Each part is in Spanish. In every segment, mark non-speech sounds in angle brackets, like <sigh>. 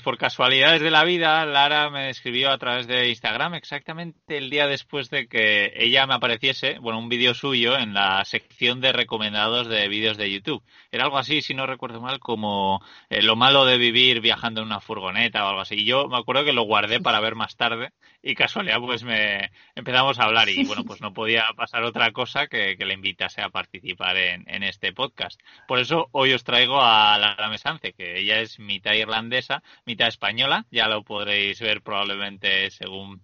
por casualidades de la vida, Lara me escribió a través de Instagram exactamente el día después de que ella me apareciese, bueno, un vídeo suyo en la sección de recomendados de vídeos de YouTube. Era algo así, si no recuerdo mal, como eh, lo malo de vivir viajando en una furgoneta o algo así. Y yo me acuerdo que lo guardé para ver más tarde y casualidad pues me empezamos a hablar y bueno, pues no podía pasar otra cosa que, que le invitase a participar en, en, este podcast. Por eso hoy os traigo a Lara Mesance, que ella es mitad irlandesa, mitad española, ya lo podréis ver probablemente según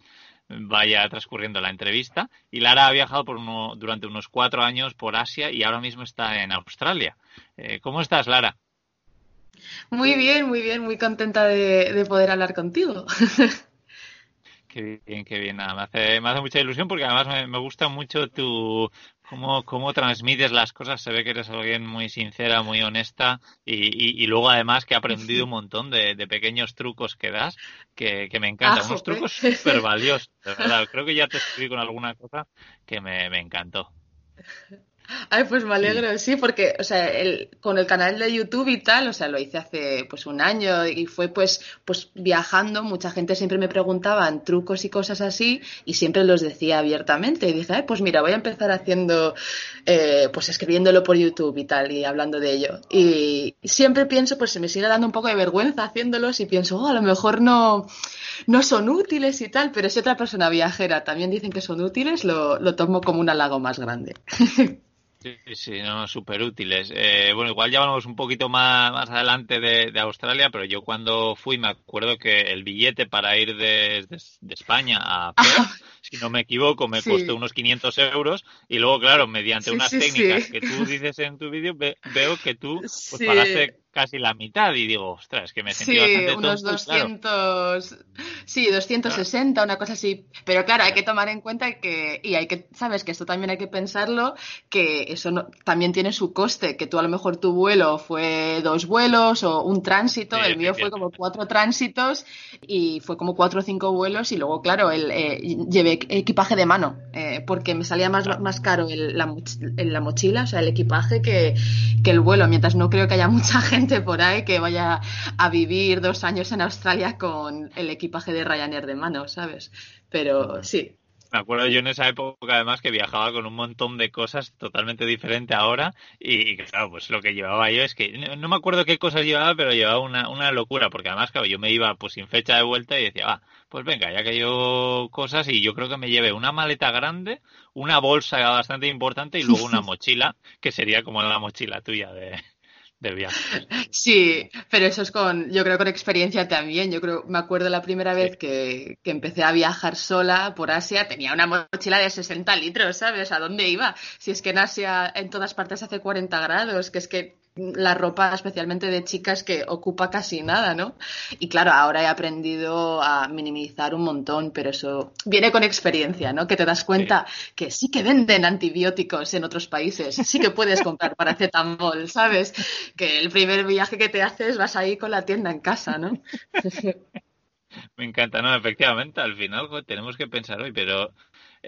vaya transcurriendo la entrevista. Y Lara ha viajado por uno, durante unos cuatro años por Asia y ahora mismo está en Australia. Eh, ¿Cómo estás, Lara? Muy bien, muy bien, muy contenta de, de poder hablar contigo. <laughs> Qué bien, qué bien. Nada, me, hace, me hace mucha ilusión porque además me, me gusta mucho tu cómo, cómo transmites las cosas. Se ve que eres alguien muy sincera, muy honesta y, y, y luego además que he aprendido un montón de, de pequeños trucos que das que, que me encantan. Ah, Unos trucos súper valiosos, de verdad. Creo que ya te escribí con alguna cosa que me, me encantó. Ay, pues me alegro, sí, porque, o sea, el, con el canal de YouTube y tal, o sea, lo hice hace pues un año y fue pues, pues viajando, mucha gente siempre me preguntaban trucos y cosas así y siempre los decía abiertamente y dije, ay, pues mira, voy a empezar haciendo, eh, pues escribiéndolo por YouTube y tal y hablando de ello. Y siempre pienso, pues se me sigue dando un poco de vergüenza haciéndolos y pienso, oh, a lo mejor no, no son útiles y tal, pero si otra persona viajera también dicen que son útiles, lo, lo tomo como un halago más grande. <laughs> Sí, sí, no, súper útiles. Eh, bueno, igual ya vamos un poquito más, más adelante de, de, Australia, pero yo cuando fui me acuerdo que el billete para ir de, de, de España a <laughs> Perth, si no me equivoco, me Sí. costó unos 500 euros y luego, claro, mediante Sí, unas técnicas que tú dices en tu vídeo, ve- veo que tú pues pagaste casi la mitad y digo, ostras, que me sentí Sí, bastante unos tonto, y claro, 200, sí, 260, una cosa así. Pero claro, hay que tomar en cuenta que, y hay que, sabes que esto también hay que pensarlo, que eso no- también tiene su coste, que tú a lo mejor tu vuelo fue dos vuelos o un tránsito, Sí, el mío fue como cuatro tránsitos y fue como cuatro o cinco vuelos y luego, claro, el, eh, llevé equipaje de mano, eh, porque me salía más, más caro el- la, la mochila, o sea, el equipaje que, que el vuelo, mientras no creo que haya <laughs> mucha gente por ahí que vaya a vivir dos años en Australia con el equipaje de Ryanair de mano, ¿sabes? Pero sí, Me acuerdo yo en esa época además que viajaba con un montón de cosas totalmente diferente ahora y, y claro, pues lo que llevaba yo es que no, no me acuerdo qué cosas llevaba, pero llevaba una, una locura porque además claro, yo me iba pues sin fecha de vuelta y decía, va, pues venga, ya que yo cosas y yo creo que me llevé una maleta grande, una bolsa bastante importante y luego una <laughs> mochila que sería como la mochila tuya de, viaje. sí, pero eso es con, yo creo con experiencia también. Yo creo, me acuerdo la primera Sí. vez que, que empecé a viajar sola por Asia, tenía una mochila de 60 litros, ¿sabes? ¿A dónde iba? Si es que en Asia en todas partes hace 40 grados, que es que la ropa, especialmente de chicas, que ocupa casi nada, ¿no? Y claro, ahora he aprendido a minimizar un montón, pero eso viene con experiencia, ¿no? Que te das cuenta que sí que venden antibióticos en otros países, sí que puedes comprar paracetamol, ¿sabes? Que el primer viaje que te haces vas ahí con la tienda en casa, ¿no? <laughs> Me encanta, no, efectivamente, al final jo, tenemos que pensar hoy, pero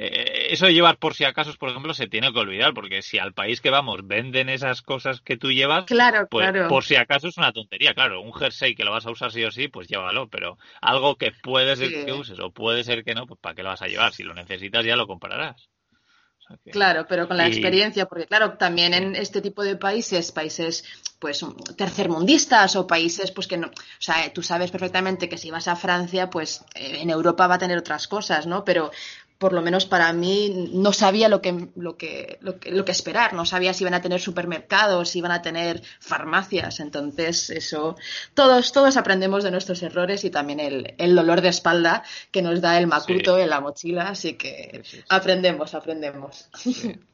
eh, eso de llevar por si acaso, por ejemplo, se tiene que olvidar, porque si al país que vamos venden esas cosas que tú llevas, Claro, pues claro. por si acaso es una tontería, claro, un jersey que lo vas a usar sí o sí, pues llévalo, pero algo que puede ser Sí. que uses o puede ser que no, pues ¿para qué lo vas a llevar? Si lo necesitas ya lo comprarás. Claro, pero con la Y- experiencia, porque claro, también en este tipo de países, países pues tercermundistas o países pues que no, o sea, tú sabes perfectamente que si vas a Francia, pues eh, en Europa va a tener otras cosas, ¿no? Pero por lo menos para mí, no sabía lo que, lo que, lo que, lo que esperar, no sabía si iban a tener supermercados, si iban a tener farmacias, entonces eso, todos, todos aprendemos de nuestros errores y también el, el dolor de espalda que nos da el macuto en la mochila, así que aprendemos, aprendemos.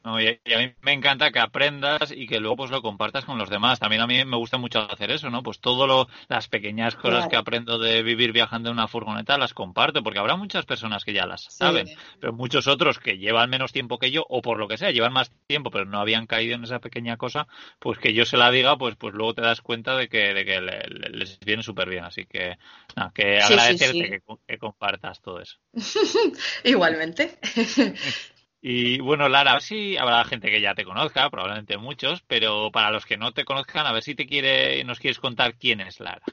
y, a mí me encanta que aprendas y que luego pues lo compartas con los demás. También a mí me gusta mucho hacer eso, ¿no? Pues todo las pequeñas cosas que aprendo de vivir viajando en una furgoneta las comparto, porque habrá muchas personas que ya las saben pero muchos otros que llevan menos tiempo que yo, o por lo que sea, llevan más tiempo, pero no habían caído en esa pequeña cosa, pues que yo se la diga, pues, pues luego te das cuenta de que, de que les viene súper bien. Así que, nada, que agradecerte Que, compartas todo eso. <laughs> Igualmente. <laughs> Y bueno, Lara, a ver si habrá gente que ya te conozca, probablemente muchos, pero para los que no te conozcan, a ver si te quiere, nos quieres contar quién es Lara.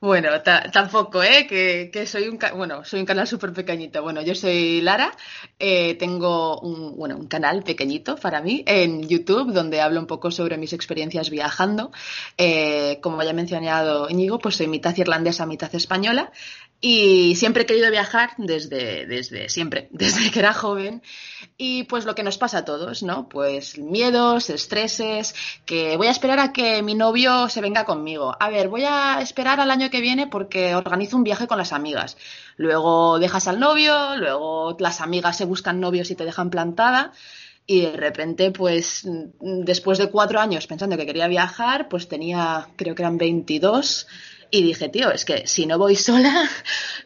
Bueno, tampoco, ¿eh? Que, soy un, bueno, soy un canal súper pequeñito. Bueno, yo soy Lara, eh, tengo un, bueno, un canal pequeñito para mí en YouTube donde hablo un poco sobre mis experiencias viajando. Eh, como ya he mencionado Íñigo, pues soy mitad irlandesa, mitad española. Y siempre he querido viajar desde, desde siempre, <laughs> desde que era joven. Y pues lo que nos pasa a todos, ¿no? Pues miedos, estreses, que voy a esperar a que mi novio se venga conmigo. A ver, voy a esperar al año que viene porque organizo un viaje con las amigas. Luego dejas al novio, luego las amigas se buscan novios y te dejan plantada. Y de repente, pues, después de cuatro años pensando que quería viajar, pues tenía, creo que eran 22 y dije, tío, es que si no voy <laughs> sola,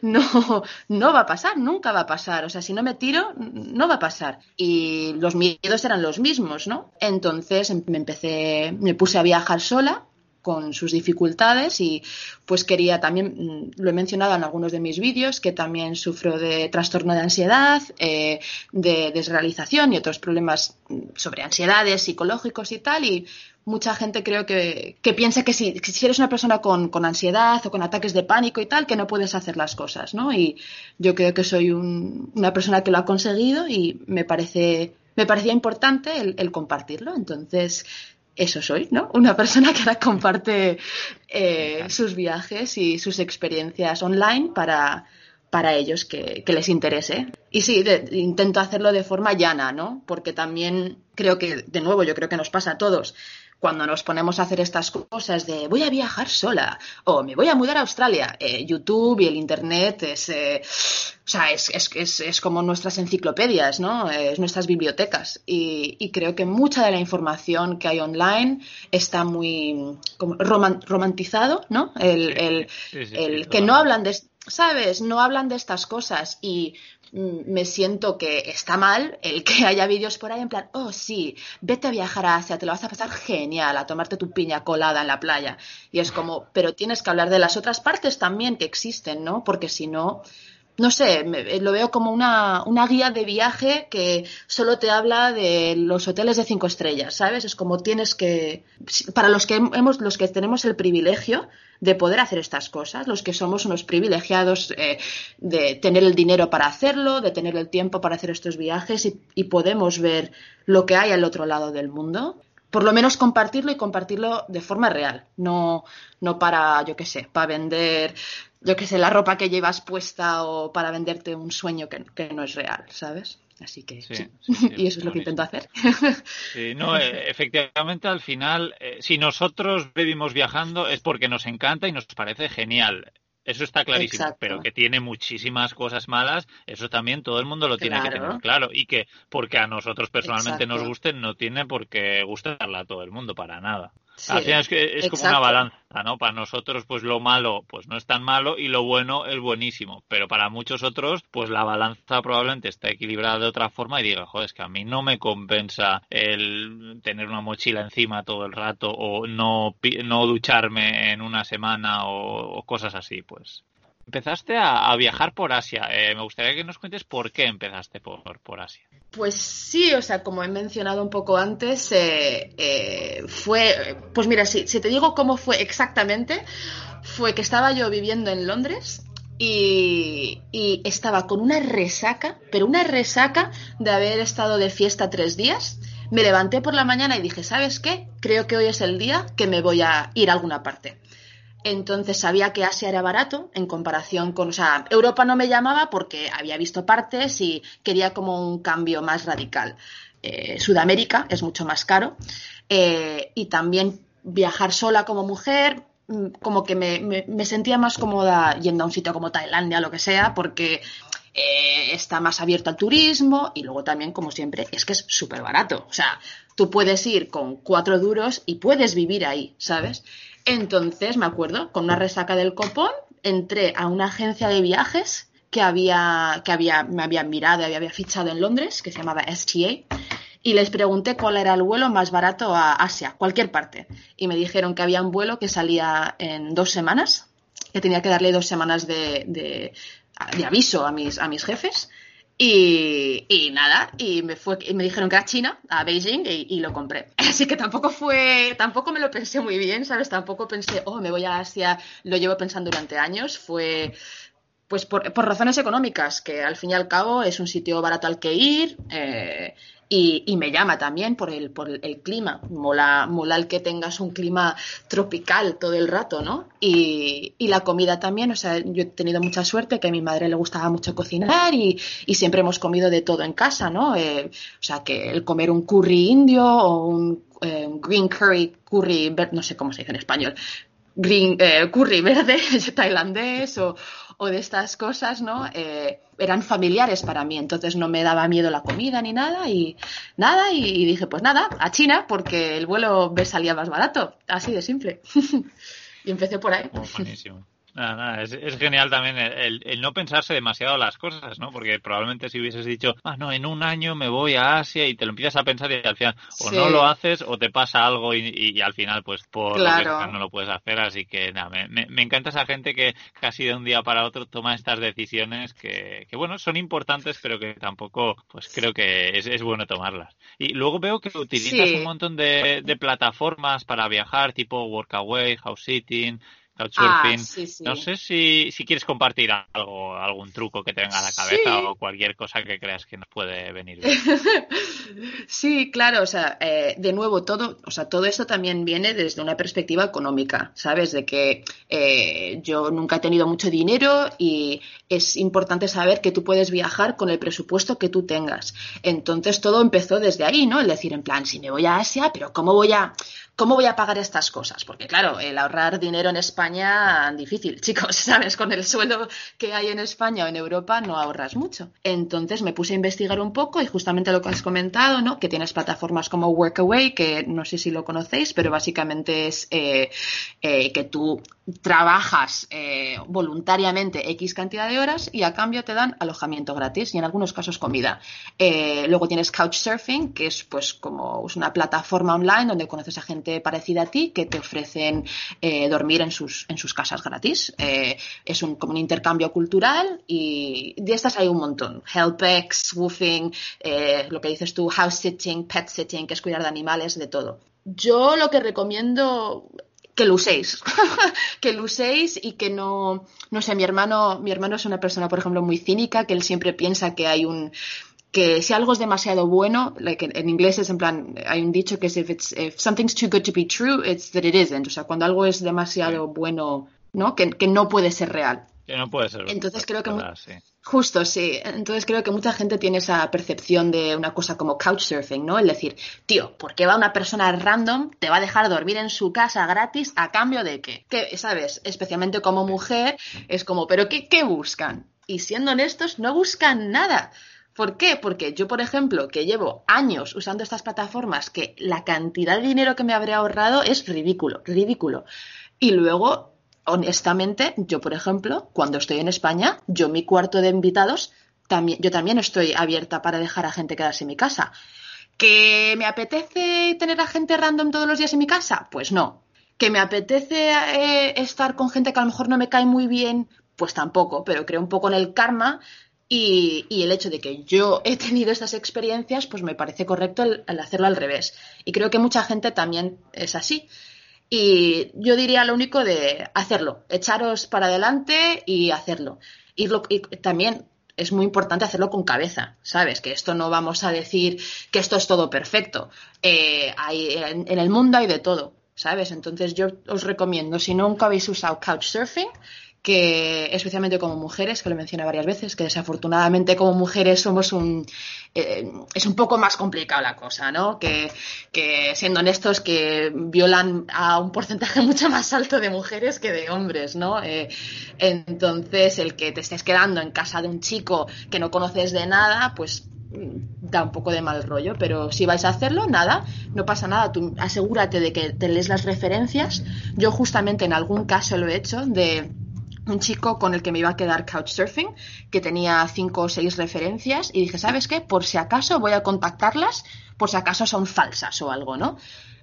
no, no va a pasar, nunca va a pasar. O sea, si no me tiro, no va a pasar. Y los miedos eran los mismos, ¿no? Entonces me empecé, me puse a viajar sola con sus dificultades y pues quería también, mm, lo he mencionado en algunos de mis vídeos, que también sufro de trastorno de ansiedad, eh, de desrealización y otros problemas mm, sobre ansiedades psicológicos y tal y mucha gente creo que, piensa que si, si, eres una persona con, ansiedad o con ataques de pánico y tal, que no puedes hacer las cosas, ¿no? Y yo creo que soy una persona que lo ha conseguido y me parece me parecía importante el, compartirlo. Entonces, eso soy, ¿no? Una persona que ahora <laughs> comparte eh, sus viajes y sus experiencias online para, para ellos que, les interese. Y sí, intento hacerlo de forma llana, ¿no? Porque también creo que, de nuevo, yo creo que nos pasa a todos cuando nos ponemos a hacer estas cosas de voy a viajar sola o me voy a mudar a Australia, eh, YouTube y el Internet es, eh, o sea, es, es, es, como nuestras enciclopedias, ¿no? Es nuestras bibliotecas. Y, creo que mucha de la información que hay online está muy romantizado, ¿no? El, el, el que no hablan de, ¿sabes? No hablan de estas cosas y me siento que está mal el que <laughs> haya vídeos por ahí en plan, oh sí, vete a viajar a Asia, te lo vas a pasar genial, a tomarte tu piña colada en la playa. Y es como, pero tienes que hablar de las otras partes también que existen, ¿no? Porque si no, no sé, eh, lo veo como una, una, guía de viaje que solo te habla de los hoteles de cinco estrellas, ¿sabes? Es como tienes que, para los que hemos, los que tenemos el privilegio de poder hacer estas cosas, los que somos unos privilegiados eh, de tener el dinero para hacerlo, de tener el tiempo para hacer estos viajes y, y podemos ver lo que hay al otro lado del mundo, por lo menos compartirlo y compartirlo de forma real, no, no para, yo qué sé, para vender yo qué sé, la ropa que llevas puesta o para venderte un sueño que, no es real, ¿sabes? Así que sí. <laughs> y eso es lo que intento hacer. Sí, no, eh, efectivamente al final, eh, si nosotros vivimos viajando es porque nos encanta y nos parece genial. Eso está clarísimo, pero que tiene muchísimas cosas malas, eso también todo el mundo lo tiene que tener claro. Y que porque a nosotros personalmente nos guste, no tiene por qué gustarla a todo el mundo, para nada. Al final es, que es como una balanza, ¿no? Para nosotros, pues lo malo, pues no es tan malo y lo bueno es buenísimo. Pero para muchos otros, pues la balanza probablemente está equilibrada de otra forma y diga, joder, es que a mí no me compensa el tener una mochila encima todo el rato o no, no ducharme en una semana o cosas así, pues empezaste a, viajar por Asia. Eh, me gustaría que nos cuentes por qué empezaste por, por Asia. Pues sí, o sea, como he mencionado un poco antes, eh, eh, fue, pues mira, si, te digo cómo fue exactamente, fue que estaba yo viviendo en Londres y, y, estaba con una resaca, pero una resaca de haber estado de fiesta tres días. Me levanté por la mañana y dije, ¿sabes qué? Creo que hoy es el día que me voy a ir a alguna parte. Entonces sabía que Asia era barato en comparación con, o sea, Europa no me llamaba porque había visto partes y quería como un cambio más radical. Eh, Sudamérica es mucho más caro eh, y también viajar sola como mujer mm, como que me, me, me, sentía más cómoda yendo a un sitio como Tailandia o lo que sea porque eh, está más abierto al turismo y luego también como siempre es que es súper barato o sea tú puedes ir con cuatro duros y puedes vivir ahí sabes entonces me acuerdo con una resaca del copón entré a una agencia de viajes que había, que había, me habían mirado y había fichado en Londres, que se llamaba STA, y les pregunté cuál era el vuelo más barato a Asia, cualquier parte. Y me dijeron que había un vuelo que salía en dos semanas, que tenía que darle dos semanas de, de, de aviso a mis, a mis jefes. Y, y, nada, y me, fue, y me dijeron que era China, a Beijing, y, y, lo compré. <laughs> Así que tampoco fue, tampoco me lo pensé muy bien, ¿sabes? Tampoco pensé, oh, me voy a Asia, lo llevo pensando durante años. Fue, pues por, por, razones económicas, que al fin y al cabo es un sitio barato al que ir eh, y, y, me llama también por el, por el, clima. Mola, mola el que tengas un clima tropical todo el rato, ¿no? Y, y, la comida también, o sea, yo he tenido mucha suerte que a mi madre le gustaba mucho cocinar y, y siempre hemos comido de todo en casa, ¿no? Eh, o sea, que el comer un curry indio o un eh, green curry, curry, no sé cómo se dice en español, green, eh, curry verde <laughs> tailandés o, o, de estas cosas, ¿no? Eh, eran familiares para mí, entonces no me daba miedo la comida ni nada y nada y, dije pues nada, a China porque el vuelo me salía más barato, así de simple. <laughs> y empecé por ahí. Oh, buenísimo. Nada, nada, es, es, genial también el, el, no pensarse demasiado las cosas, ¿no? Porque probablemente si hubieses dicho, ah, no, en un año me voy a Asia y te lo empiezas a pensar y al final o sí. no lo haces o te pasa algo y, y, y al final, pues por claro. lo que no lo puedes hacer. Así que nada, me, me, me, encanta esa gente que casi de un día para otro toma estas decisiones que, que bueno, son importantes, pero que tampoco, pues creo que es, es bueno tomarlas. Y luego veo que utilizas sí. un montón de, de plataformas para viajar, tipo Workaway, House Sitting, Couchsurfing. Ah, sí, sí. No sé si, si, quieres compartir algo, algún truco que te venga a la cabeza sí. o cualquier cosa que creas que nos puede venir bien. <laughs> sí, claro, o sea, eh, de nuevo, todo, o sea, todo esto también viene desde una perspectiva económica, ¿sabes? De que eh, yo nunca he tenido mucho dinero y es importante saber que tú puedes viajar con el presupuesto que tú tengas. Entonces todo empezó desde ahí, ¿no? El decir, en plan, si me voy a Asia, pero ¿cómo voy a, ¿cómo voy a pagar estas cosas? Porque claro, el ahorrar dinero en España, difícil, <laughs> chicos, ¿sabes? Con el sueldo que hay en España o en Europa no ahorras mucho. Entonces me puse a investigar un poco y justamente lo que has comentado, ¿no? Que tienes plataformas como Workaway, que no sé si lo conocéis, pero básicamente es eh, eh, que tú trabajas eh, voluntariamente X cantidad de horas y a cambio te dan alojamiento gratis y en algunos casos comida. Eh, luego tienes Couchsurfing, que es pues como es una plataforma online donde conoces a gente parecida a ti que te ofrecen eh, dormir en sus, en sus casas gratis. Es un, como un intercambio cultural y de estas hay un montón. Helpex, Woofing, lo que dices tú, house sitting, pet sitting, que es cuidar de animales, de todo. Yo lo que recomiendo que lo uséis, <laughs> que lo uséis y que no, no sé, mi hermano, mi hermano es una persona, por ejemplo, muy cínica, que él siempre piensa que hay un, que si algo es demasiado bueno, like en inglés es en plan, hay un dicho que es if, it's, if something's too good to be true, it's that it isn't. O sea, cuando algo es demasiado bueno, ¿no? Que, que no puede ser real. Que no puede ser. Entonces creo que verdad, sí. Justo sí. Entonces creo que mucha gente tiene esa percepción de una cosa como couchsurfing, ¿no? El decir, tío, ¿por qué va una persona random te va a dejar dormir en su casa gratis a cambio de qué? Que, sabes, especialmente como mujer es como, pero qué, qué buscan? Y siendo honestos, no buscan nada. ¿Por qué? Porque yo, por ejemplo, que llevo años usando estas plataformas, que la cantidad de dinero que me habré ahorrado es ridículo, ridículo. Y luego honestamente, yo, por ejemplo, cuando estoy en España, yo mi cuarto de invitados, también, yo también estoy abierta para dejar a gente quedarse en mi casa. ¿Que me apetece tener a gente random todos los días en mi casa? Pues no. ¿Que me apetece eh, estar con gente que a lo mejor no me cae muy bien? Pues tampoco, pero creo un poco en el karma y, el hecho de que yo he tenido estas experiencias, pues me parece correcto el hacerlo al revés. Y creo que mucha gente también es así. Y yo diría lo único de hacerlo, echaros para adelante y hacerlo. Y, lo, y, también es muy importante hacerlo con cabeza, ¿sabes? Que esto no vamos a decir que esto es todo perfecto. Eh, hay, en, en, el mundo hay de todo. ¿sabes? Entonces yo os recomiendo, si nunca habéis usado Couchsurfing, que especialmente como mujeres, que lo mencioné varias veces, que desafortunadamente como mujeres somos un eh, es un poco más complicada la cosa, ¿no? Que, que, siendo honestos que violan a un porcentaje <laughs> mucho más alto de mujeres que de hombres, ¿no? Eh, entonces el que te estés quedando en casa de un chico que no conoces de nada, pues da un poco de mal rollo, pero si vais a hacerlo, nada, no pasa nada, tú asegúrate de que te lees las referencias. Yo justamente en algún caso lo he hecho de un chico con el que me iba a quedar couchsurfing, que tenía cinco o seis referencias, y dije, ¿sabes qué? Por si acaso voy a contactarlas, por si acaso son falsas o algo, ¿no?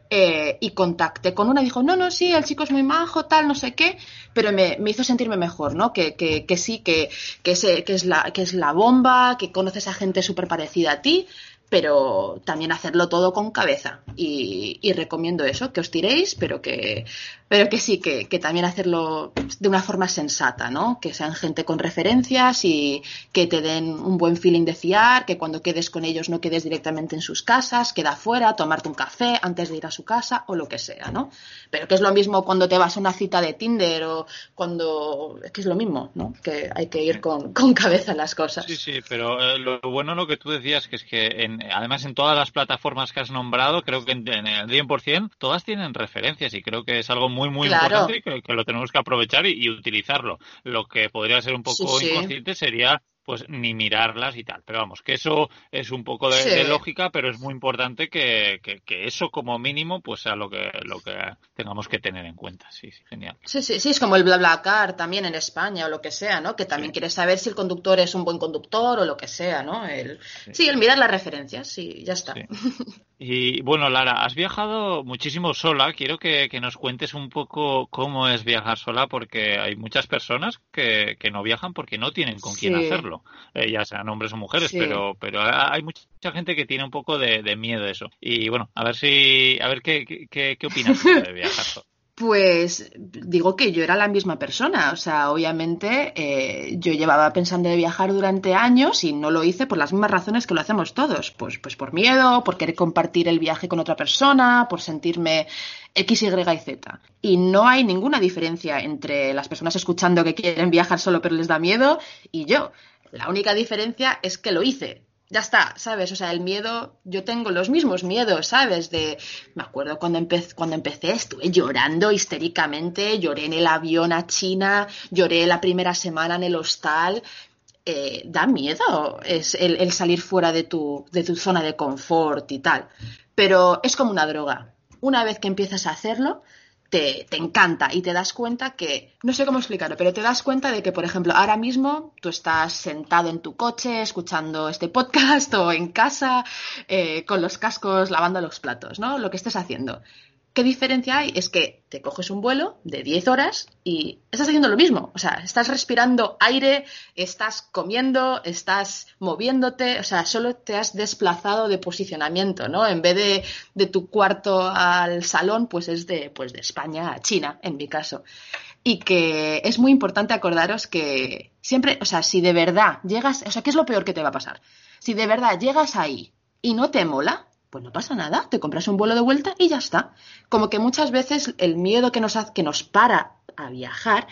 Eh, y contacté con una dijo, no, no, sí, el chico es muy majo, tal, no sé qué, pero me, hizo sentirme mejor, ¿no? Que, que, que sí, que, que, que, es la, que es la bomba, que conoces a gente súper parecida a ti, pero también hacerlo todo con cabeza. Y, y, recomiendo eso, que os tiréis, pero que pero que sí, que, que, también hacerlo de una forma sensata, ¿no? Que sean gente con referencias y que te den un buen feeling de fiar, que cuando quedes con ellos no quedes directamente en sus casas, queda afuera, tomarte un café antes de ir a su casa o lo que sea, ¿no? Pero que es lo mismo cuando te vas a una cita de Tinder o cuando... Es que es lo mismo, ¿no? Que hay que ir con, con cabeza en las cosas. Sí, sí, pero eh, lo bueno lo que tú decías, que es que además en todas las plataformas que has nombrado, creo que en, en el 100% todas tienen referencias y creo que es algo muy, muy importante que, que, lo tenemos que aprovechar y, y, utilizarlo. Lo que podría ser un poco sí, sí. inconsciente sería pues ni mirarlas y tal. Pero vamos, que eso es un poco de, sí. de lógica, pero es muy importante que, que, que, eso como mínimo pues sea lo que, lo que tengamos que tener en cuenta. Sí, sí, genial. Sí, sí, sí, es como el BlaBlaCar también en España o lo que sea, ¿no? Que también sí. quieres saber si el conductor es un buen conductor o lo que sea, ¿no? El, sí. sí el mirar las referencias, sí, ya está. <laughs> Y bueno, Lara, has viajado muchísimo sola. Quiero que, que, nos cuentes un poco cómo es viajar sola, porque hay muchas personas que, que no viajan porque no tienen con quién hacerlo, eh, ya sean hombres o mujeres, sí. pero, pero hay mucha gente que tiene un poco de, de, miedo a eso. Y bueno, a ver si, a ver qué, qué, qué opinas de <laughs> viajar. Pues digo que yo era la misma persona, o sea, obviamente eh, yo llevaba pensando de viajar durante años y no lo hice por las mismas razones que lo hacemos todos, pues, pues por miedo, por querer compartir el viaje con otra persona, por sentirme X, Y y Z. Y no hay ninguna diferencia entre las personas escuchando que quieren viajar solo pero les da miedo y yo. La única diferencia es que lo hice, ya está, ¿sabes? O sea, el miedo, yo tengo los mismos miedos, ¿sabes? De, me acuerdo cuando, empe cuando empecé, estuve llorando histéricamente, lloré en el avión a China, lloré la primera semana en el hostal. Eh, da miedo es el, el, salir fuera de tu, de tu zona de confort y tal. Pero es como una droga. Una vez que empiezas a hacerlo, te, te, encanta y te das cuenta que, no sé cómo explicarlo, pero te das cuenta de que, por ejemplo, ahora mismo tú estás sentado en tu coche escuchando este podcast <laughs> o en casa eh, con los cascos lavando los platos, ¿no? Lo que estés haciendo. ¿Qué diferencia hay? Es que te coges un vuelo de 10 horas y estás haciendo lo mismo. O sea, estás respirando aire, estás comiendo, estás moviéndote, o sea, solo te has desplazado de posicionamiento, ¿no? En vez de, de tu cuarto al salón, pues es de, pues de España a China, en mi caso. Y que es muy importante acordaros que siempre, o sea, si de verdad llegas, o sea, ¿qué es lo peor que te va a pasar? Si de verdad llegas ahí y no te mola, pues no pasa nada, te compras un vuelo de vuelta y ya está. Como que muchas veces el miedo que nos, hace, que nos para a viajar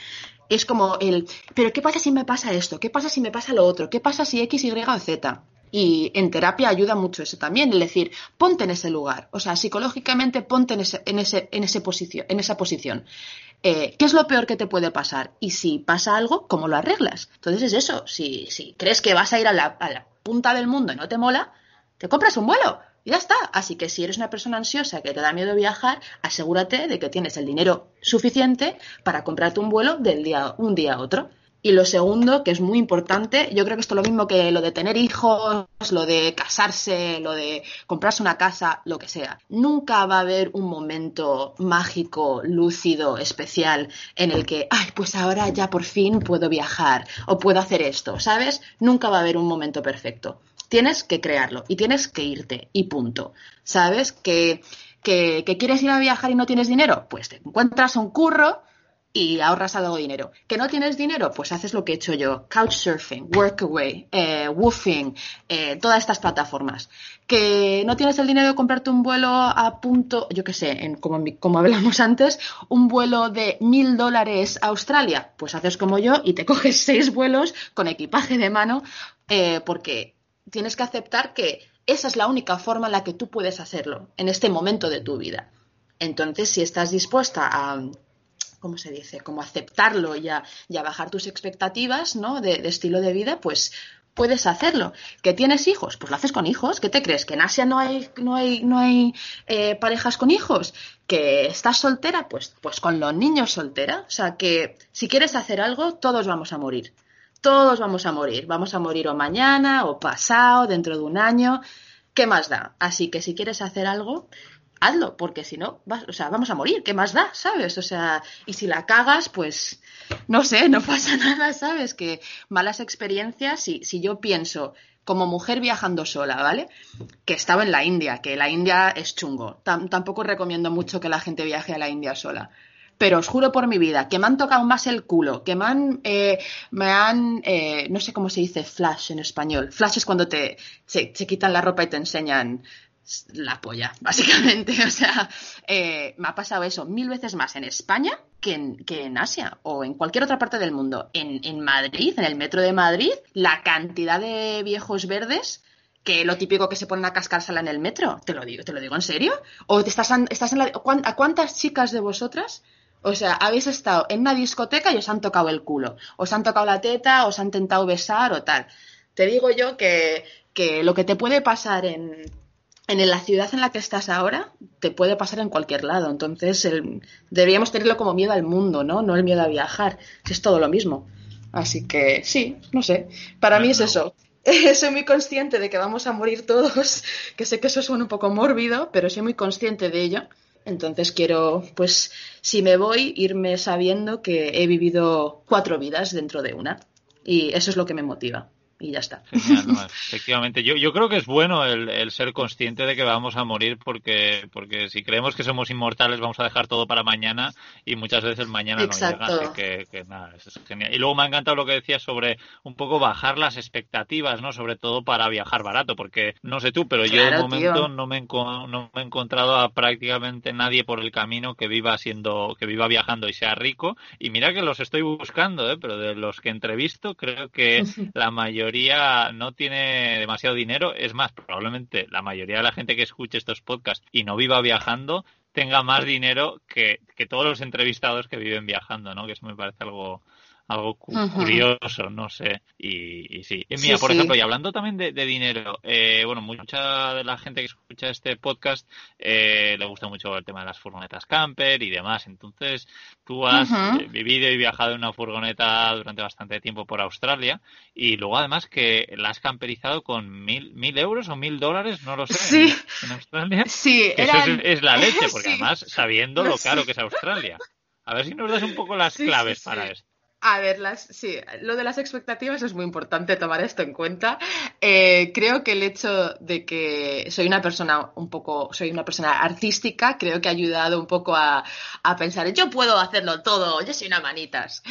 es como el, pero ¿qué pasa si me pasa esto? ¿Qué pasa si me pasa lo otro? ¿Qué pasa si X, Y o Z? Y en terapia ayuda mucho eso también, es decir, ponte en ese lugar, o sea, psicológicamente ponte en, ese, en, ese, en, ese posición, en esa posición. Eh, ¿Qué es lo peor que te puede pasar? Y si pasa algo, ¿cómo lo arreglas? Entonces es eso, si, si crees que vas a ir a la, a la punta del mundo y no te mola, te compras un vuelo y ya está. Así que si eres una persona ansiosa que te da miedo viajar, asegúrate de que tienes el dinero suficiente para comprarte un vuelo del día un día a otro. Y lo segundo, que es muy importante, yo creo que esto es lo mismo que lo de tener hijos, lo de casarse, lo de comprarse una casa, lo que sea. Nunca va a haber un momento mágico, lúcido, especial en el que, ay, pues ahora ya por fin puedo viajar o puedo hacer esto, ¿sabes? Nunca va a haber un momento perfecto tienes que crearlo y tienes que irte y punto. ¿Sabes? Que, que, quieres ir a viajar y no tienes dinero, pues te encuentras un curro y ahorras algo de dinero. ¿Que no tienes dinero? Pues haces lo que he hecho yo. Couchsurfing, Workaway, eh, Woofing, eh, todas estas plataformas. ¿Que no tienes el dinero de comprarte un vuelo a punto, yo qué sé, como, como hablamos antes, un vuelo de mil dólares a Australia? Pues haces como yo y te <laughs> coges seis vuelos con equipaje de mano eh, porque tienes que aceptar que esa es la única forma en la que tú puedes hacerlo en este momento de tu vida. Entonces, si estás dispuesta a ¿cómo se dice? Como aceptarlo y a, bajar tus expectativas, ¿no? De, estilo de vida, pues puedes hacerlo. ¿Que tienes hijos? Pues lo haces con hijos. ¿Qué te crees? ¿Que en Asia no hay, no hay, no hay eh, parejas con hijos? ¿Que estás soltera? Pues, pues con los niños soltera. O sea que si quieres hacer algo, todos vamos a morir. Todos vamos a morir. Vamos a morir o mañana, o pasado, dentro de un año. ¿Qué más da? Así que si quieres hacer algo, hazlo, porque si no, o sea, vamos a morir, ¿qué más da? ¿Sabes? O sea, y si la cagas, pues no sé, no <laughs> pasa nada, ¿sabes? Que malas experiencias, si, si yo pienso como mujer viajando sola, ¿vale? Que estaba en la India, que la India es chungo. tampoco recomiendo mucho que la gente viaje a la India sola. Pero os juro por mi vida que me han tocado más el culo, que me han, eh, me han eh, no sé cómo se dice flash en español. Flash es cuando te se, quitan la ropa y te enseñan la polla, <laughs> básicamente. O sea, eh, me ha pasado eso mil veces más en España que en, que en Asia o en cualquier otra parte del mundo. En, en, Madrid, en el metro de Madrid, la cantidad de viejos verdes que lo típico que se ponen a cascársela en el metro. Te lo digo, te lo digo en serio. ¿O te estás, estás en la, ¿A cuántas chicas de vosotras? O sea, habéis estado en una discoteca y os han tocado el culo, os han tocado la teta, os han intentado besar o tal. Te digo yo que, que lo que te puede pasar en, en la ciudad en la que estás ahora te puede pasar en cualquier lado. Entonces, deberíamos tenerlo como miedo al mundo, ¿no? No el miedo a viajar, que es todo lo mismo. Así que sí, no sé. Para mí es eso. <laughs> Soy muy consciente de que vamos a morir todos, que sé que eso suena un poco mórbido, pero soy muy consciente de ello. Entonces quiero, pues, si me voy, irme sabiendo que he vivido cuatro vidas dentro de una. Y eso es lo que me motiva y ya está. <laughs> efectivamente, yo, yo creo que es bueno el, ser consciente de que vamos a morir porque, porque si creemos que somos inmortales vamos a dejar todo para mañana y muchas veces mañana no llega, así que, nada, eso es genial. Y luego me ha encantado lo que decías sobre un poco bajar las expectativas, ¿no? Sobre todo para viajar barato, porque no sé tú, pero yo de momento no me, no me he encontrado a prácticamente nadie por el camino que viva siendo, que viva viajando y sea rico y mira que los estoy buscando, ¿eh? Pero de los que entrevisto creo que <laughs> la mayoría no tiene demasiado dinero. Es más, probablemente la mayoría de la gente que escuche estos podcasts y no viva viajando tenga más dinero que, que todos los entrevistados que viven viajando, ¿no? Que eso me parece algo, algo curioso, no sé. Y, y sí. mira, por ejemplo, y hablando también de, dinero, eh, bueno, mucha de la gente que escucha este podcast eh, le gusta mucho el tema de las furgonetas camper y demás. Entonces, tú has eh, vivido y viajado en una furgoneta durante bastante tiempo por Australia y luego además que la has camperizado con mil, mil euros o mil dólares, no lo sé, en, Australia. Sí, Eso es, la leche, <laughs> porque además sabiendo lo caro que es Australia. A ver si nos das un poco las claves para esto. A ver, las, sí, lo de las expectativas es muy importante tomar esto en cuenta. Eh, creo que el hecho de que soy una persona un poco, soy una persona artística, creo que ha ayudado un poco a, pensar, yo puedo hacerlo todo, yo soy una manitas.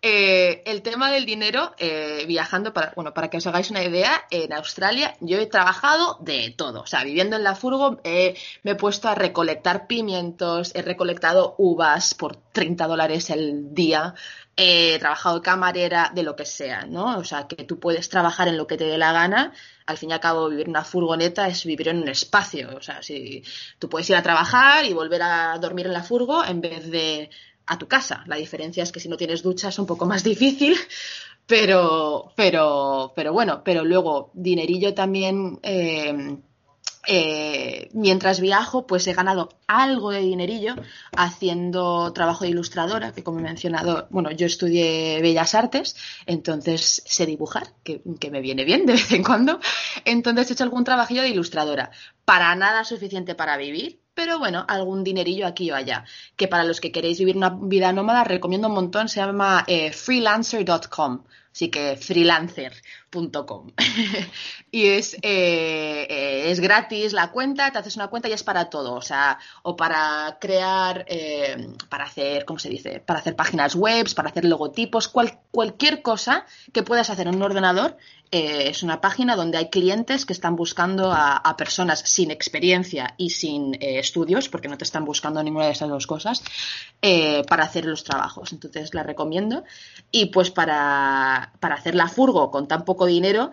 Eh, el tema del dinero, eh, viajando, para, bueno, para que os hagáis una idea, en Australia yo he trabajado de todo. O sea, viviendo en la furgo me he puesto a recolectar pimientos, he recolectado uvas por 30 dólares el día he trabajado camarera, de lo que sea, ¿no? O sea, que tú puedes trabajar en lo que te dé la gana. Al fin y al cabo, vivir en una furgoneta es vivir en un espacio. O sea, si tú puedes ir a trabajar y volver a dormir en la furgo en vez de a tu casa. La diferencia es que si no tienes ducha es un poco más <laughs> difícil, pero, pero, pero bueno, pero luego dinerillo también. Eh, eh, mientras viajo, pues he ganado algo de dinerillo haciendo trabajo de ilustradora, que como he mencionado, bueno, yo estudié Bellas Artes, entonces sé dibujar, que, me viene bien de vez en cuando. Entonces he hecho algún trabajillo de ilustradora. Para nada suficiente para vivir, pero bueno, algún dinerillo aquí o allá. Que para los que queréis vivir una vida nómada, recomiendo un montón, se llama eh, freelancer.com. Así que freelancer.com. <laughs> y es, eh, eh, es gratis la cuenta, te haces una cuenta y es para todo. O sea, o para crear, eh, para hacer, ¿cómo se dice? Para hacer páginas web, para hacer logotipos, cualquier cosa que puedas hacer en un ordenador. Es una página donde hay clientes que están buscando a, personas sin experiencia y sin estudios, porque no te están buscando ninguna de esas dos cosas, para hacer los trabajos. Entonces la recomiendo. Y pues para para, hacer la furgo con tan poco dinero,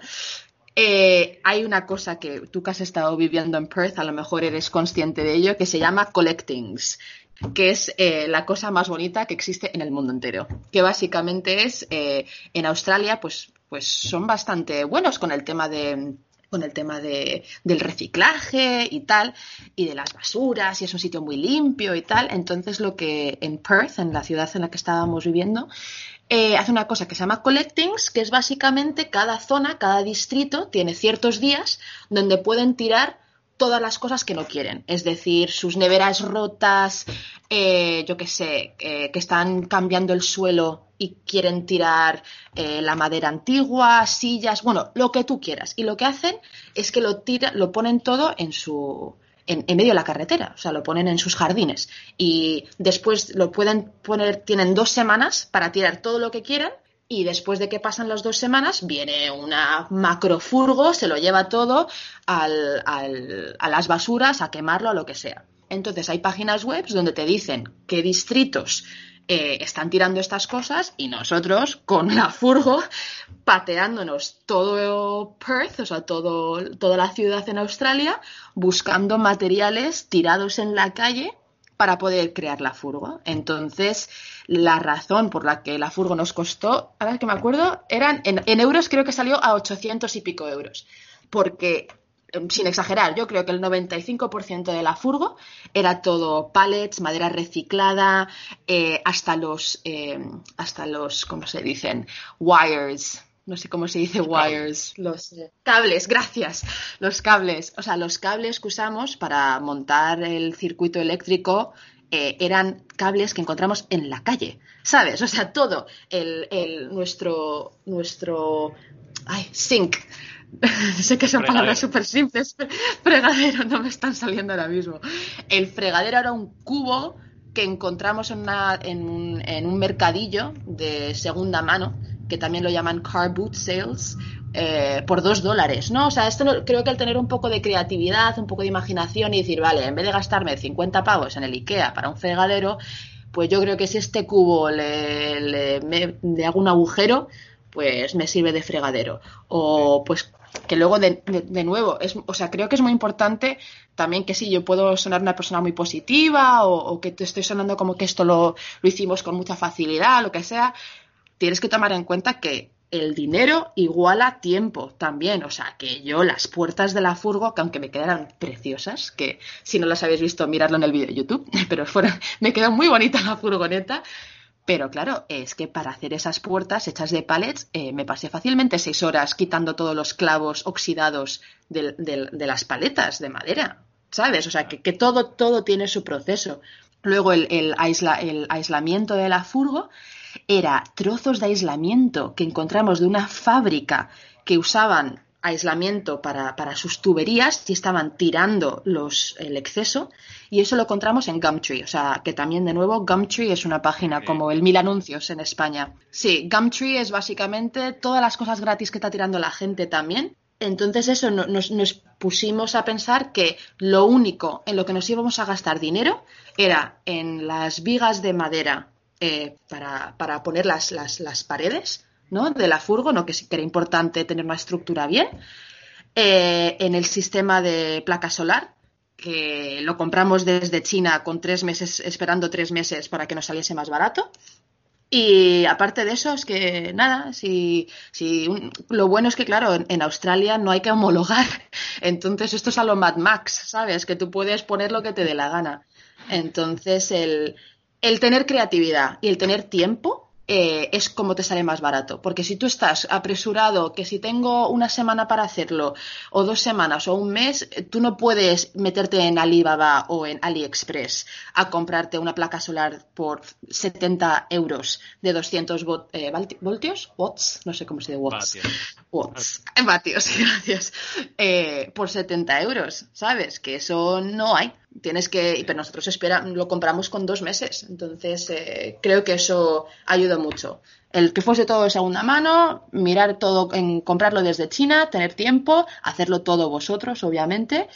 eh, hay una cosa que tú que has estado viviendo en Perth, a lo mejor eres consciente de ello, que se llama collectings, que es eh, la cosa más bonita que existe en el mundo entero. Que básicamente es, eh, en Australia, pues, pues son bastante buenos con el tema de con el tema de, del reciclaje y tal, y de las basuras, y es un sitio muy limpio y tal. Entonces, lo que en Perth, en la ciudad en la que estábamos viviendo, eh, hace una cosa que se llama collectings, que es básicamente cada zona, cada distrito tiene ciertos días donde pueden tirar todas las cosas que no quieren. Es decir, sus neveras rotas, eh, yo qué sé, eh, que están cambiando el suelo y quieren tirar la madera antigua, sillas, bueno, lo que tú quieras. Y lo que hacen es que lo, tira, lo ponen todo en su, en, medio de la carretera, o sea, lo ponen en sus jardines y después lo pueden poner, tienen dos semanas para tirar todo lo que quieran y después de que pasan las dos semanas viene una macrofurgo, se lo lleva todo al, a las basuras, a quemarlo, a lo que sea. Entonces hay páginas web donde te dicen qué distritos eh, están tirando estas cosas y nosotros con la furgo pateándonos todo Perth, o sea, todo, toda la ciudad en Australia, buscando materiales tirados en la calle para poder crear la furgo. Entonces, la razón por la que la furgo nos costó, ahora que me acuerdo, eran en, en euros creo que salió a 800 y pico euros. Porque Em, sin exagerar, yo creo que el 95% de la furgo era todo pallets, madera reciclada, eh, hasta los, em, hasta los, ¿cómo se dicen? Wires. No sé cómo se dice wires. Los eh, cables, gracias. Los cables. O sea, los cables que usamos para montar el circuito eléctrico eh, eran cables que encontramos en la calle, ¿sabes? O sea, todo el, el nuestro, nuestro, ay, zinc <laughs> sé que son palabras súper simples. Fregadero, no me están saliendo ahora mismo. El fregadero era un cubo que encontramos en, un, mercadillo de segunda mano, que también lo llaman car boot sales, eh, por dos dólares, ¿no? O sea, esto creo que el tener un poco de creatividad, un poco de imaginación y decir, vale, en vez de gastarme 50 pavos en el IKEA para un fregadero, pues yo creo que si este cubo le, le hago un agujero, pues me sirve de fregadero. O pues que luego de, nuevo, es, o sea, creo que es muy importante también que sí, yo puedo sonar una persona muy positiva o, que te estoy sonando como que esto lo, lo, hicimos con mucha facilidad, lo que sea, tienes que tomar en cuenta que el dinero iguala tiempo también, o sea, que yo las puertas de la furgo, que aunque me quedaran preciosas, que si no las habéis visto, miradlo en el vídeo de YouTube, <laughs> pero fuera, me quedó muy bonita la furgoneta, pero claro, es que para hacer esas puertas hechas de pallets eh, me pasé fácilmente seis horas quitando todos los clavos oxidados de, las paletas de madera, ¿sabes? O sea, que, todo, todo tiene su proceso. Luego el, el, el aislamiento de la furgo era trozos de aislamiento que encontramos de una fábrica que usaban aislamiento para, sus tuberías y estaban tirando los, el exceso y eso lo encontramos en Gumtree, o sea que también de nuevo Gumtree es una página como el Mil Anuncios en España. Sí, Gumtree es básicamente todas las cosas gratis que está tirando la gente también. Entonces eso nos, nos pusimos a pensar que lo único en lo que nos íbamos a gastar dinero era en las vigas de madera eh, para, para, poner las, las, las paredes ¿no? de la furgo, ¿no? que que era importante tener una estructura bien. Eh, en el sistema de placa solar, que lo compramos desde China con tres meses, esperando tres meses para que nos saliese más barato. Y aparte de eso, es que nada, si, si lo bueno es que, claro, en, Australia no hay que homologar. <laughs> Entonces, esto es a lo Mad Max, ¿sabes? Que tú puedes poner lo que te dé la gana. Entonces, el, el tener creatividad y el tener tiempo eh, es como te sale más barato. Porque si tú estás apresurado, que si tengo una semana para hacerlo, o dos semanas, o un mes, tú no puedes meterte en Alibaba o en AliExpress a comprarte una placa solar por 70 euros de 200 eh, voltios, watts, no sé cómo se dice watts, watts, <laughs> vatios, <laughs> gracias, eh, por 70 euros, ¿sabes? Que eso no hay tienes que, pero nosotros espera, lo compramos con dos meses, entonces eh, creo que eso ayuda mucho. El que fuese todo de segunda mano, mirar todo, en comprarlo desde China, tener tiempo, hacerlo todo vosotros, obviamente,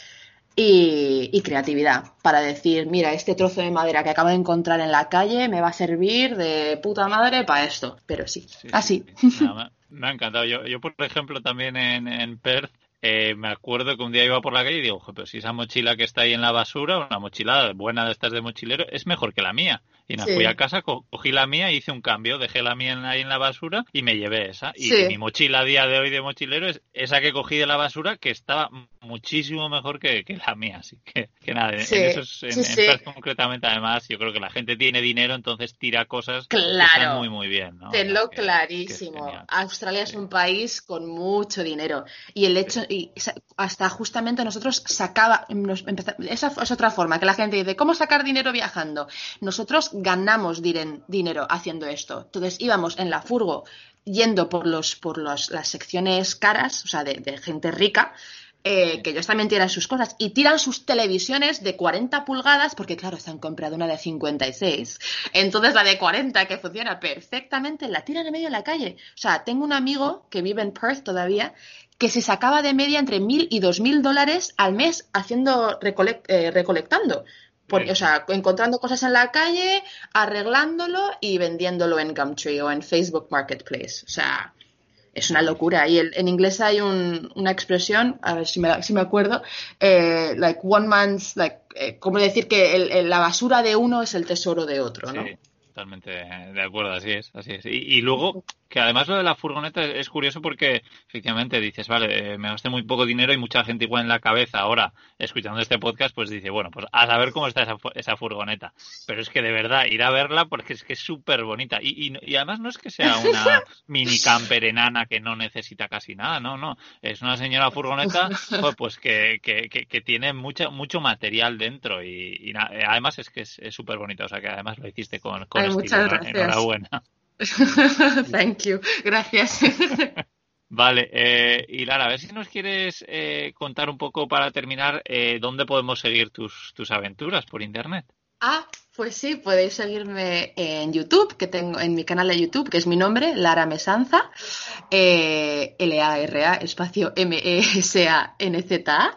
y, creatividad para decir, mira, este trozo de madera que acabo de encontrar en la calle me va a servir de puta madre para esto. Pero sí, así. <laughs> me, ha encantado. Yo, yo, por ejemplo, también en, en Perth eh, me acuerdo que un día iba por la calle y digo, pero si esa mochila que está ahí en la basura, una mochila buena de estas de mochilero, es mejor que la mía. Y me fui a casa, cogí la mía, hice un cambio, dejé la mía ahí en la basura y me llevé esa. Y mi mochila a día de hoy de mochilero es esa que cogí de la basura que estaba muchísimo mejor que, la mía. Así que, que nada, en, eso en, concretamente además yo creo que la gente tiene dinero, entonces tira cosas claro. muy muy bien. ¿no? Tenlo clarísimo. Australia es un país con mucho dinero y el hecho y hasta justamente nosotros sacaba esa es otra forma que la gente dice cómo sacar dinero viajando. Nosotros ganamos dinero haciendo esto. Entonces íbamos en la furgo yendo por los por las secciones caras, o sea, de gente rica eh, que ellos también tiran sus cosas y tiran sus televisiones de 40 pulgadas porque claro, se han comprado una de 56. Entonces la de 40 que funciona perfectamente la tiran en medio de la calle. O sea, tengo un amigo que vive en Perth todavía que se sacaba de media entre mil y dos mil dólares al mes haciendo eh, recolectando. o sea, encontrando cosas en la calle, arreglándolo y vendiéndolo en Gumtree o en Facebook Marketplace. O sea, es una locura. Y en inglés hay una expresión, a ver si me, si me acuerdo, eh, like one man's, like, eh, como decir que la basura de uno es el tesoro de otro, ¿no? Totalmente de acuerdo, así es, así es. Y, luego, que además lo de la furgoneta es, curioso porque efectivamente dices, vale, eh, me gasté muy poco dinero y mucha gente igual en la cabeza ahora, escuchando este podcast, pues dice, bueno, pues a saber cómo está esa, esa furgoneta. Pero es que de verdad, ir a verla porque es que es súper bonita. Y, y, además no es que sea una <laughs> mini camper enana que no necesita casi nada, no, no. Es una señora furgoneta pues, que, que, que, tiene mucho, mucho material dentro y, además es que es súper bonita. O sea que además lo hiciste con muchas gracias. Enhorabuena. <laughs> Thank you. Gracias. <laughs> Vale, eh, y Lara, a ver si nos quieres eh, contar un poco para terminar eh, dónde podemos seguir tus, tus aventuras por internet. Ah, pues sí, podéis seguirme en YouTube, que tengo en mi canal de YouTube, que es mi nombre, Lara Mesanza, eh, L-A-R-A, espacio M-E-S-A-N-Z-A,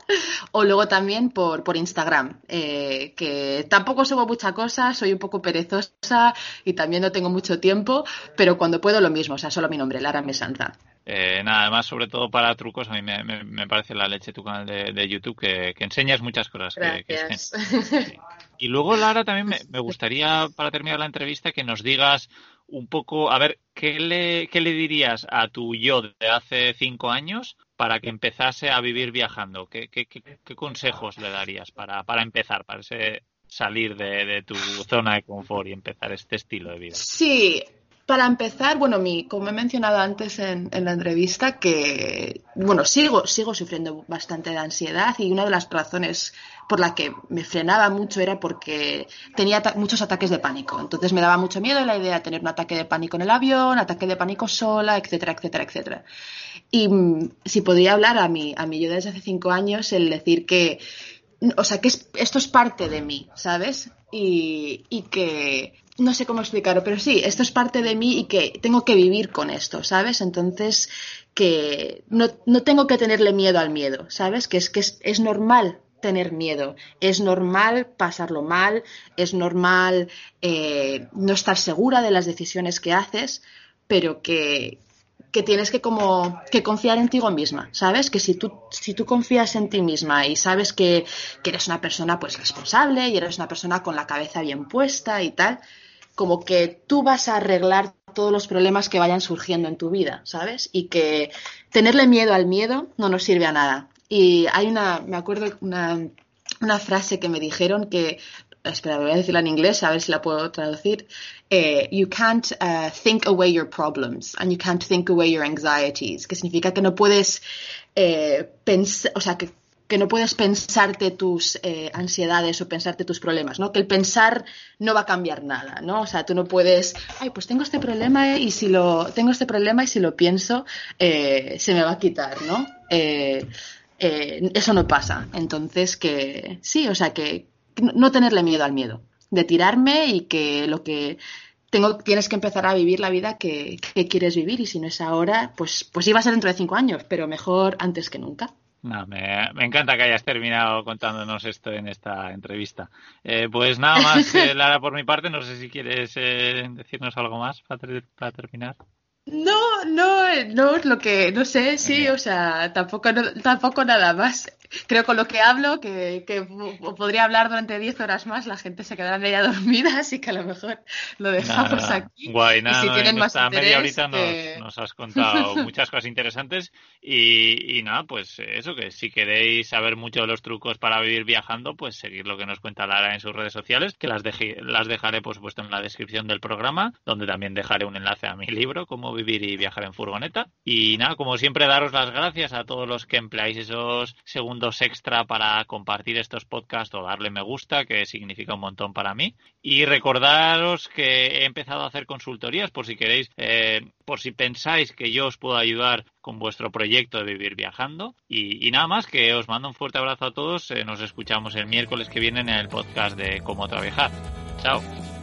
o luego también por, por Instagram, eh, que tampoco subo mucha cosa, soy un poco perezosa y también no tengo mucho tiempo, pero cuando puedo lo mismo, o sea, solo mi nombre, Lara Mesanza. Eh, nada, además, sobre todo para trucos, a mí me, parece la leche tu canal de, YouTube, que, enseñas muchas cosas. <laughs> Y luego, Lara, también me, gustaría, para terminar la entrevista, que nos digas un poco, a ver, ¿qué le, qué le dirías a tu yo de hace cinco años para que empezase a vivir viajando? ¿Qué, qué, qué, consejos le darías para, para empezar, para ese salir de, de, tu zona de confort y empezar este estilo de vida? Sí, para empezar, bueno, mi, como he mencionado antes en, la entrevista, que bueno, sigo, sigo sufriendo bastante de ansiedad y una de las razones por la que me frenaba mucho era porque tenía muchos ataques de pánico. Entonces me daba mucho miedo la idea de tener un ataque de pánico en el avión, ataque de pánico sola, etcétera, etcétera, etcétera. Y mm, si podría hablar a mí, a mí yo desde hace cinco años, el decir que, o sea, que esto es parte de mí, ¿sabes? Y, y que no sé cómo explicarlo, pero sí, esto es parte de mí y que tengo que vivir con esto, ¿sabes? Entonces, que no, no tengo que tenerle miedo al miedo, ¿sabes? Que es que es, normal tener miedo, es normal pasarlo mal, es normal eh, no estar segura de las decisiones que haces, pero que, que tienes que como que confiar en ti misma, ¿sabes? Que si tú, si tú confías en ti misma y sabes que, que, eres una persona pues responsable y eres una persona con la cabeza bien puesta y tal, como que tú vas a arreglar todos los problemas que vayan surgiendo en tu vida, ¿sabes? Y que tenerle miedo al miedo no nos sirve a nada. Y hay una, me acuerdo una, una frase que me dijeron que espera, voy a decirla en inglés, a ver si la puedo traducir. Eh, you can't uh, think away your problems and you can't think away your anxieties, que significa que no puedes eh, o sea, que, no puedes pensarte tus eh, ansiedades o pensarte tus problemas, ¿no? Que el pensar no va a cambiar nada, ¿no? O sea, tú no puedes, ay, pues tengo este problema y si lo, tengo este problema y si lo pienso, se me va a quitar, ¿no? Eso no pasa. Entonces, que sí, o sea, que no tenerle miedo al miedo, de tirarme y que lo que tengo, tienes que empezar a vivir la vida que, que quieres vivir y si no es ahora, pues, pues iba a ser dentro de cinco años, pero mejor antes que nunca. No, me, me, encanta que hayas terminado contándonos esto en esta entrevista. Eh, pues nada más, eh, <laughs> Lara, por mi parte, no sé si quieres eh, decirnos algo más para, para terminar. No, no, no, lo que, no sé, sí, o sea, tampoco, no, tampoco nada más. Creo con lo que hablo, que, que podría hablar durante 10 horas más, la gente se quedará media dormida, <laughs> así que a lo mejor lo dejamos nada, aquí. Guay, nada, y si tienen en más interés, media horita nos, eh, nos, has contado <laughs> muchas cosas interesantes y, y, nada, pues eso, que si queréis saber mucho de los trucos para vivir viajando, pues seguir lo que nos cuenta Lara en sus redes sociales, que las, deje, las dejaré, por supuesto, en la descripción del programa, donde también dejaré un enlace a mi libro, Cómo vivir y viajar en furgoneta. Y nada, como siempre, daros las gracias a todos los que empleáis esos extra para compartir estos podcasts o darle me gusta, que significa un montón para mí. Y recordaros que he empezado a hacer consultorías por si queréis, eh, por si pensáis que yo os puedo ayudar con vuestro proyecto de vivir viajando. Y, y nada más, que os mando un fuerte abrazo a todos. Eh, nos escuchamos el miércoles que viene en el podcast de Cómo Trabajar. Chao.